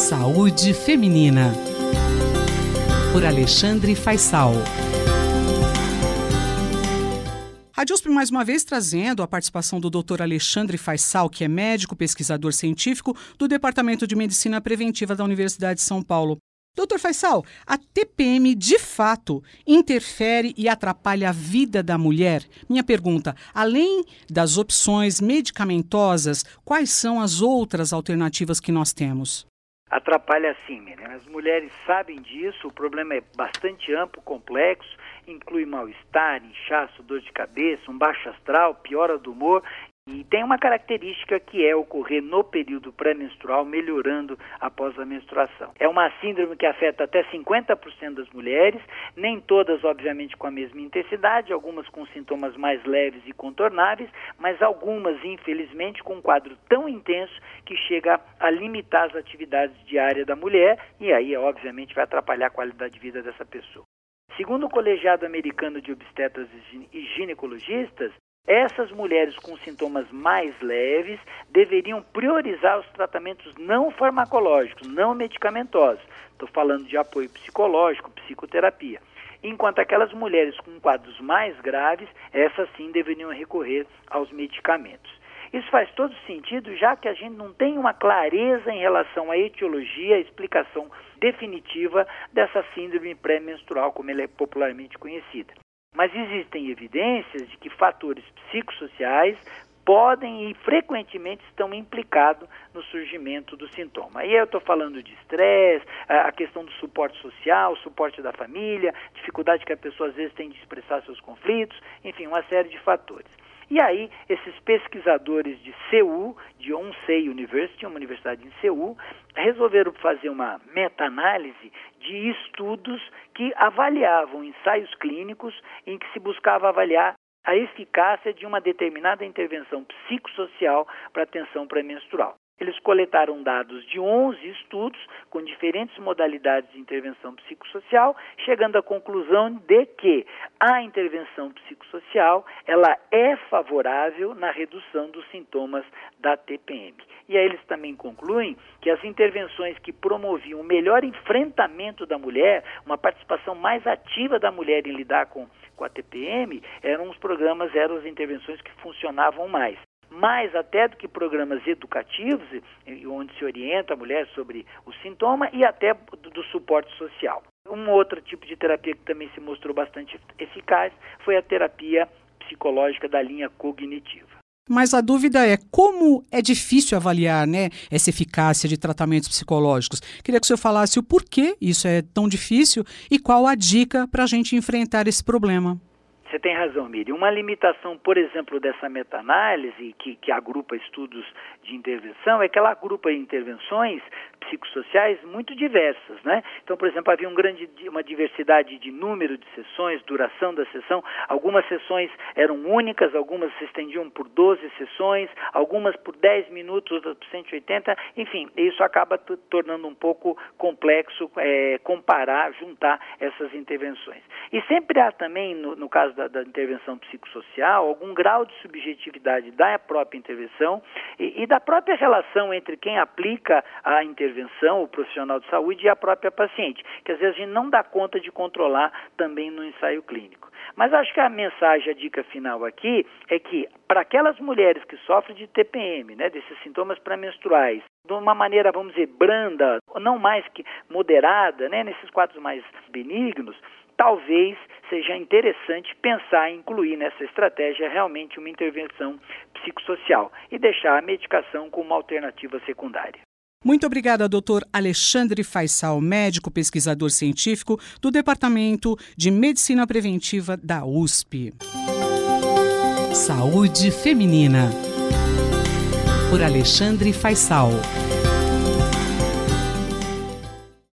Saúde Feminina. Por Alexandre Faisal. A DIUSP mais uma vez trazendo a participação do Dr. Alexandre Faisal, que é médico pesquisador científico do Departamento de Medicina Preventiva da Universidade de São Paulo. Doutor Faisal, a TPM de fato interfere e atrapalha a vida da mulher? Minha pergunta: além das opções medicamentosas, quais são as outras alternativas que nós temos? Atrapalha sim, menina. As mulheres sabem disso, o problema é bastante amplo, complexo, inclui mal-estar, inchaço, dor de cabeça, um baixo astral, piora do humor e tem uma característica que é ocorrer no período pré-menstrual, melhorando após a menstruação. É uma síndrome que afeta até 50% das mulheres, nem todas, obviamente, com a mesma intensidade, algumas com sintomas mais leves e contornáveis, mas algumas, infelizmente, com um quadro tão intenso que chega a limitar as atividades diárias da mulher e aí, obviamente, vai atrapalhar a qualidade de vida dessa pessoa. Segundo o Colegiado Americano de Obstetras e Ginecologistas, essas mulheres com sintomas mais leves deveriam priorizar os tratamentos não farmacológicos, não medicamentosos. Estou falando de apoio psicológico, psicoterapia. Enquanto aquelas mulheres com quadros mais graves, essas sim deveriam recorrer aos medicamentos. Isso faz todo sentido, já que a gente não tem uma clareza em relação à etiologia, a explicação definitiva dessa síndrome pré-menstrual, como ela é popularmente conhecida. Mas existem evidências de que fatores psicossociais podem e frequentemente estão implicados no surgimento do sintoma. Aí eu estou falando de estresse, a questão do suporte social, suporte da família, dificuldade que a pessoa às vezes tem de expressar seus conflitos, enfim, uma série de fatores. E aí, esses pesquisadores de Seul, de Onsei University, uma universidade em Seul, resolveram fazer uma meta-análise de estudos que avaliavam ensaios clínicos em que se buscava avaliar a eficácia de uma determinada intervenção psicossocial para atenção pré-menstrual. Eles coletaram dados de 11 estudos com diferentes modalidades de intervenção psicossocial, chegando à conclusão de que a intervenção psicossocial ela é favorável na redução dos sintomas da TPM. E aí eles também concluem que as intervenções que promoviam o melhor enfrentamento da mulher, uma participação mais ativa da mulher em lidar com, com a TPM, eram os programas, eram as intervenções que funcionavam mais mais até do que programas educativos, onde se orienta a mulher sobre o sintoma, e até do, do suporte social. Um outro tipo de terapia que também se mostrou bastante eficaz foi a terapia psicológica da linha cognitiva. Mas a dúvida é como é difícil avaliar né, essa eficácia de tratamentos psicológicos. Queria que o senhor falasse o porquê isso é tão difícil e qual a dica para a gente enfrentar esse problema. Você tem razão, Miriam. Uma limitação, por exemplo, dessa meta-análise, que, que agrupa estudos de intervenção, é que ela agrupa intervenções psicossociais muito diversas, né? Então, por exemplo, havia um grande, uma diversidade de número de sessões, duração da sessão. Algumas sessões eram únicas, algumas se estendiam por 12 sessões, algumas por 10 minutos, outras por 180. Enfim, isso acaba tornando um pouco complexo é, comparar, juntar essas intervenções. E sempre há também, no, no caso da, da, intervenção psicossocial, algum grau de subjetividade da própria intervenção e, e da própria relação entre quem aplica a intervenção, o profissional de saúde, e a própria paciente, que às vezes a gente não dá conta de controlar também no ensaio clínico. Mas acho que a mensagem, a dica final aqui é que para aquelas mulheres que sofrem de TPM, né, desses sintomas pré-menstruais, de uma maneira, vamos dizer, branda, não mais que moderada, né, nesses quadros mais benignos, talvez seja interessante pensar em incluir nessa estratégia realmente uma intervenção psicossocial e deixar a medicação como uma alternativa secundária. Muito obrigada, doutor Alexandre Faisal, médico pesquisador científico do Departamento de Medicina Preventiva da USP. Saúde Feminina. Por Alexandre Faisal.